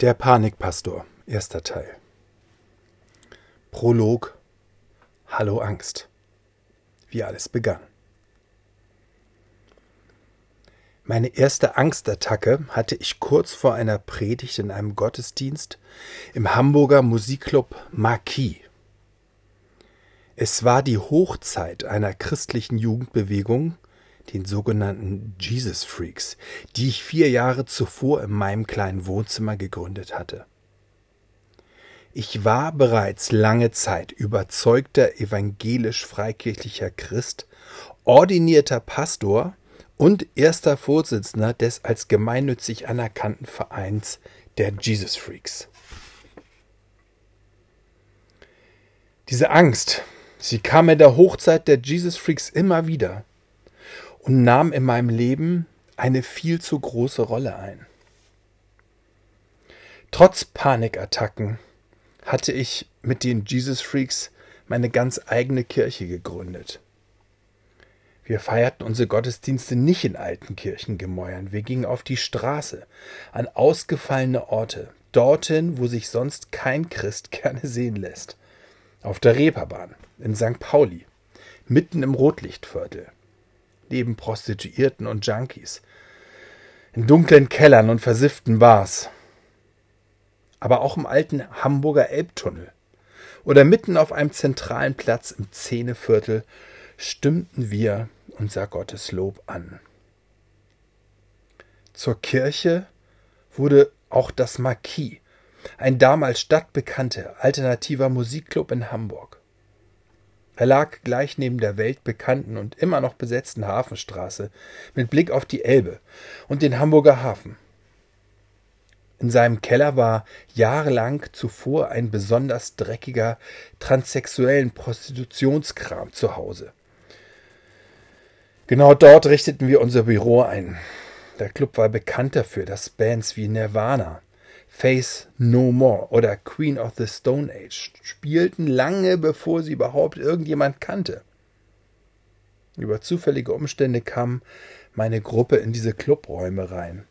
Der Panikpastor, erster Teil. Prolog Hallo Angst. Wie alles begann. Meine erste Angstattacke hatte ich kurz vor einer Predigt in einem Gottesdienst im Hamburger Musikclub Marquis. Es war die Hochzeit einer christlichen Jugendbewegung, den sogenannten Jesus Freaks, die ich vier Jahre zuvor in meinem kleinen Wohnzimmer gegründet hatte. Ich war bereits lange Zeit überzeugter evangelisch-freikirchlicher Christ, ordinierter Pastor und erster Vorsitzender des als gemeinnützig anerkannten Vereins der Jesus Freaks. Diese Angst, sie kam in der Hochzeit der Jesus Freaks immer wieder und nahm in meinem Leben eine viel zu große Rolle ein. Trotz Panikattacken hatte ich mit den Jesus Freaks meine ganz eigene Kirche gegründet. Wir feierten unsere Gottesdienste nicht in alten Kirchengemäuern, wir gingen auf die Straße, an ausgefallene Orte, dorthin, wo sich sonst kein Christ gerne sehen lässt. Auf der Reeperbahn, in St. Pauli, mitten im Rotlichtviertel, neben Prostituierten und Junkies, in dunklen Kellern und versifften Bars, aber auch im alten Hamburger Elbtunnel oder mitten auf einem zentralen Platz im Zähneviertel stimmten wir unser Gotteslob an. Zur Kirche wurde auch das Marquis, ein damals stadtbekannter alternativer Musikclub in Hamburg. Er lag gleich neben der weltbekannten und immer noch besetzten Hafenstraße mit Blick auf die Elbe und den Hamburger Hafen. In seinem Keller war jahrelang zuvor ein besonders dreckiger transsexuellen Prostitutionskram zu Hause. Genau dort richteten wir unser Büro ein. Der Club war bekannt dafür, dass Bands wie Nirvana, Face No More oder Queen of the Stone Age spielten lange bevor sie überhaupt irgendjemand kannte. Über zufällige Umstände kam meine Gruppe in diese Clubräume rein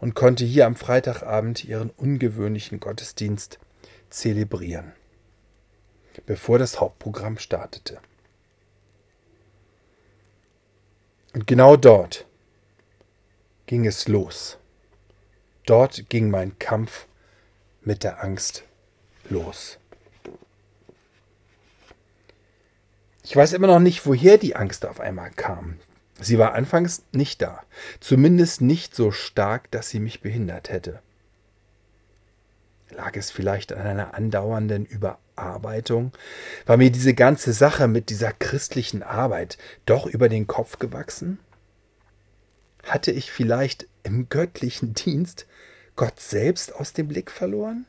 und konnte hier am Freitagabend ihren ungewöhnlichen Gottesdienst zelebrieren, bevor das Hauptprogramm startete. Und genau dort ging es los. Dort ging mein Kampf mit der Angst los. Ich weiß immer noch nicht, woher die Angst auf einmal kam. Sie war anfangs nicht da, zumindest nicht so stark, dass sie mich behindert hätte. Lag es vielleicht an einer andauernden Überarbeitung? War mir diese ganze Sache mit dieser christlichen Arbeit doch über den Kopf gewachsen? Hatte ich vielleicht im göttlichen Dienst Gott selbst aus dem Blick verloren?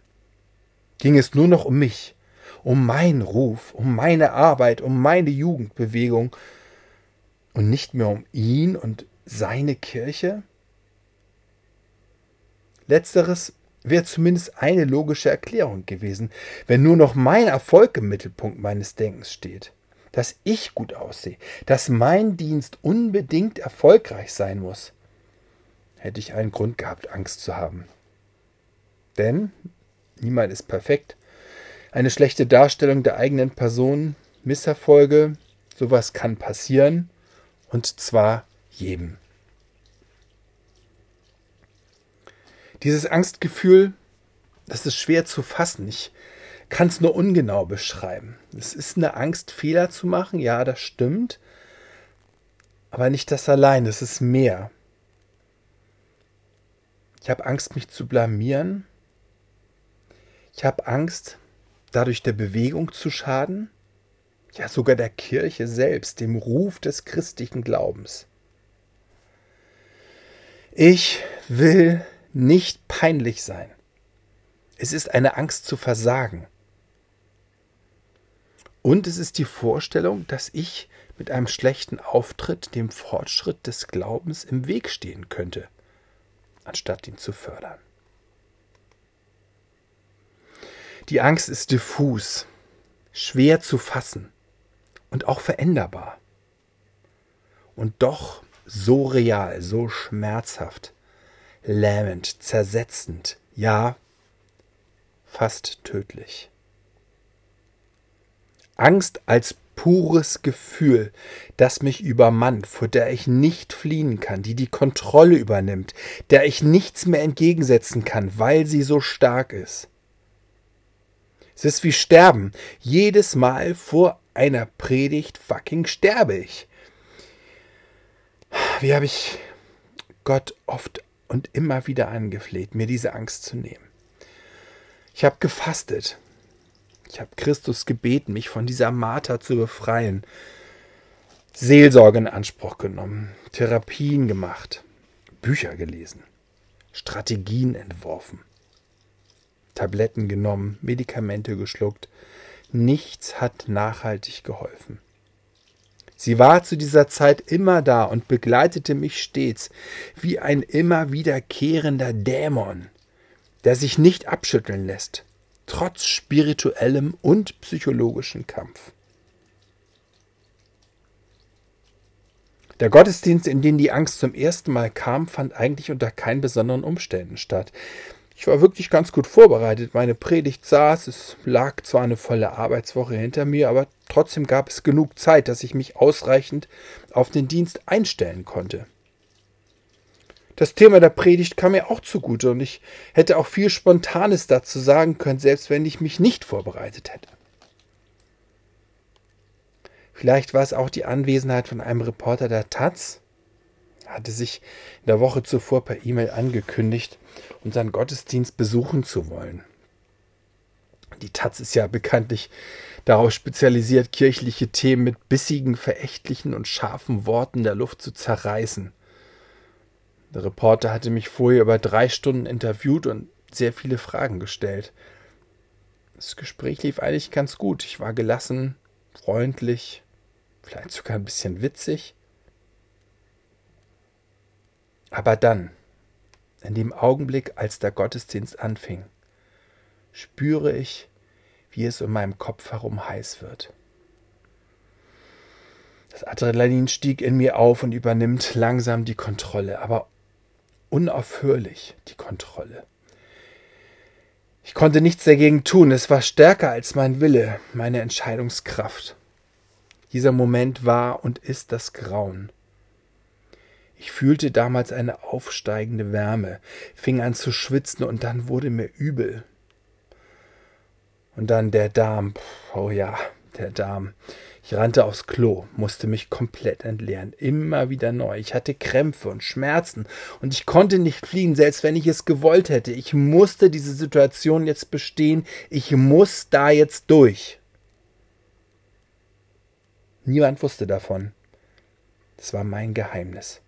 Ging es nur noch um mich, um meinen Ruf, um meine Arbeit, um meine Jugendbewegung und nicht mehr um ihn und seine Kirche? Letzteres wäre zumindest eine logische Erklärung gewesen, wenn nur noch mein Erfolg im Mittelpunkt meines Denkens steht, dass ich gut aussehe, dass mein Dienst unbedingt erfolgreich sein muss, hätte ich einen Grund gehabt, Angst zu haben. Denn niemand ist perfekt. Eine schlechte Darstellung der eigenen Person, Misserfolge, sowas kann passieren und zwar jedem. Dieses Angstgefühl, das ist schwer zu fassen. Ich kann es nur ungenau beschreiben. Es ist eine Angst, Fehler zu machen, ja, das stimmt. Aber nicht das allein, es ist mehr. Ich habe Angst, mich zu blamieren. Ich habe Angst, dadurch der Bewegung zu schaden ja sogar der Kirche selbst, dem Ruf des christlichen Glaubens. Ich will nicht peinlich sein. Es ist eine Angst zu versagen. Und es ist die Vorstellung, dass ich mit einem schlechten Auftritt dem Fortschritt des Glaubens im Weg stehen könnte, anstatt ihn zu fördern. Die Angst ist diffus, schwer zu fassen und auch veränderbar. Und doch so real, so schmerzhaft, lähmend, zersetzend, ja, fast tödlich. Angst als pures Gefühl, das mich übermannt, vor der ich nicht fliehen kann, die die Kontrolle übernimmt, der ich nichts mehr entgegensetzen kann, weil sie so stark ist. Es ist wie Sterben. Jedes Mal vor einer Predigt fucking sterbe ich. Wie habe ich Gott oft und immer wieder angefleht, mir diese Angst zu nehmen. Ich habe gefastet. Ich habe Christus gebeten, mich von dieser Marter zu befreien. Seelsorge in Anspruch genommen, Therapien gemacht, Bücher gelesen, Strategien entworfen, Tabletten genommen, Medikamente geschluckt. Nichts hat nachhaltig geholfen. Sie war zu dieser Zeit immer da und begleitete mich stets wie ein immer wiederkehrender Dämon, der sich nicht abschütteln lässt, trotz spirituellem und psychologischem Kampf. Der Gottesdienst, in den die Angst zum ersten Mal kam, fand eigentlich unter keinen besonderen Umständen statt. Ich war wirklich ganz gut vorbereitet. Meine Predigt saß, es lag zwar eine volle Arbeitswoche hinter mir, aber trotzdem gab es genug Zeit, dass ich mich ausreichend auf den Dienst einstellen konnte. Das Thema der Predigt kam mir auch zugute und ich hätte auch viel Spontanes dazu sagen können, selbst wenn ich mich nicht vorbereitet hätte. Vielleicht war es auch die Anwesenheit von einem Reporter der Taz, hatte sich in der Woche zuvor per E-Mail angekündigt, unseren Gottesdienst besuchen zu wollen. Die Taz ist ja bekanntlich darauf spezialisiert, kirchliche Themen mit bissigen, verächtlichen und scharfen Worten der Luft zu zerreißen. Der Reporter hatte mich vorher über drei Stunden interviewt und sehr viele Fragen gestellt. Das Gespräch lief eigentlich ganz gut. Ich war gelassen, freundlich, vielleicht sogar ein bisschen witzig. Aber dann, in dem Augenblick, als der Gottesdienst anfing, spüre ich, wie es um meinem Kopf herum heiß wird. Das Adrenalin stieg in mir auf und übernimmt langsam die Kontrolle, aber unaufhörlich die Kontrolle. Ich konnte nichts dagegen tun, es war stärker als mein Wille, meine Entscheidungskraft. Dieser Moment war und ist das Grauen. Ich fühlte damals eine aufsteigende Wärme, fing an zu schwitzen und dann wurde mir übel. Und dann der Darm. Oh ja, der Darm. Ich rannte aufs Klo, musste mich komplett entleeren, immer wieder neu. Ich hatte Krämpfe und Schmerzen und ich konnte nicht fliehen, selbst wenn ich es gewollt hätte. Ich musste diese Situation jetzt bestehen. Ich muss da jetzt durch. Niemand wusste davon. Das war mein Geheimnis.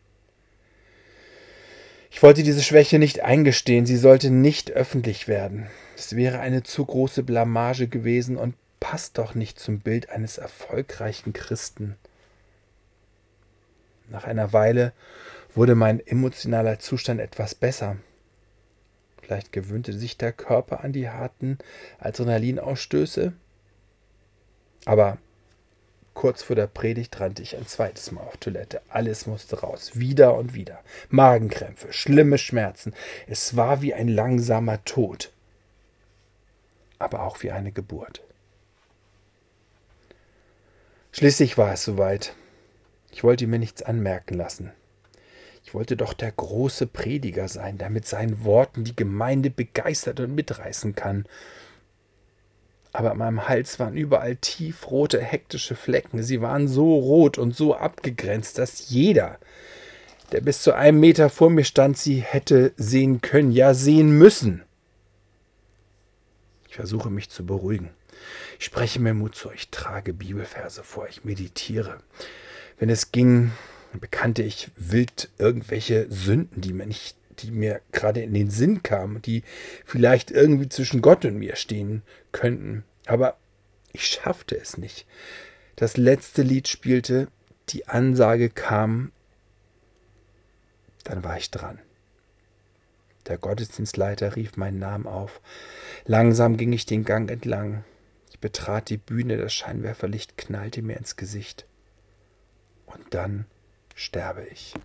Ich wollte diese Schwäche nicht eingestehen, sie sollte nicht öffentlich werden. Es wäre eine zu große Blamage gewesen und passt doch nicht zum Bild eines erfolgreichen Christen. Nach einer Weile wurde mein emotionaler Zustand etwas besser. Vielleicht gewöhnte sich der Körper an die harten Adrenalinausstöße. Aber Kurz vor der Predigt rannte ich ein zweites Mal auf Toilette. Alles musste raus. Wieder und wieder. Magenkrämpfe, schlimme Schmerzen. Es war wie ein langsamer Tod. Aber auch wie eine Geburt. Schließlich war es soweit. Ich wollte mir nichts anmerken lassen. Ich wollte doch der große Prediger sein, der mit seinen Worten die Gemeinde begeistert und mitreißen kann aber an meinem Hals waren überall tiefrote, hektische Flecken. Sie waren so rot und so abgegrenzt, dass jeder, der bis zu einem Meter vor mir stand, sie hätte sehen können, ja sehen müssen. Ich versuche mich zu beruhigen. Ich spreche mir Mut zu, ich trage Bibelverse vor, ich meditiere. Wenn es ging, bekannte ich wild irgendwelche Sünden, die mir nicht die mir gerade in den Sinn kamen, die vielleicht irgendwie zwischen Gott und mir stehen könnten. Aber ich schaffte es nicht. Das letzte Lied spielte, die Ansage kam, dann war ich dran. Der Gottesdienstleiter rief meinen Namen auf. Langsam ging ich den Gang entlang. Ich betrat die Bühne, das Scheinwerferlicht knallte mir ins Gesicht. Und dann sterbe ich.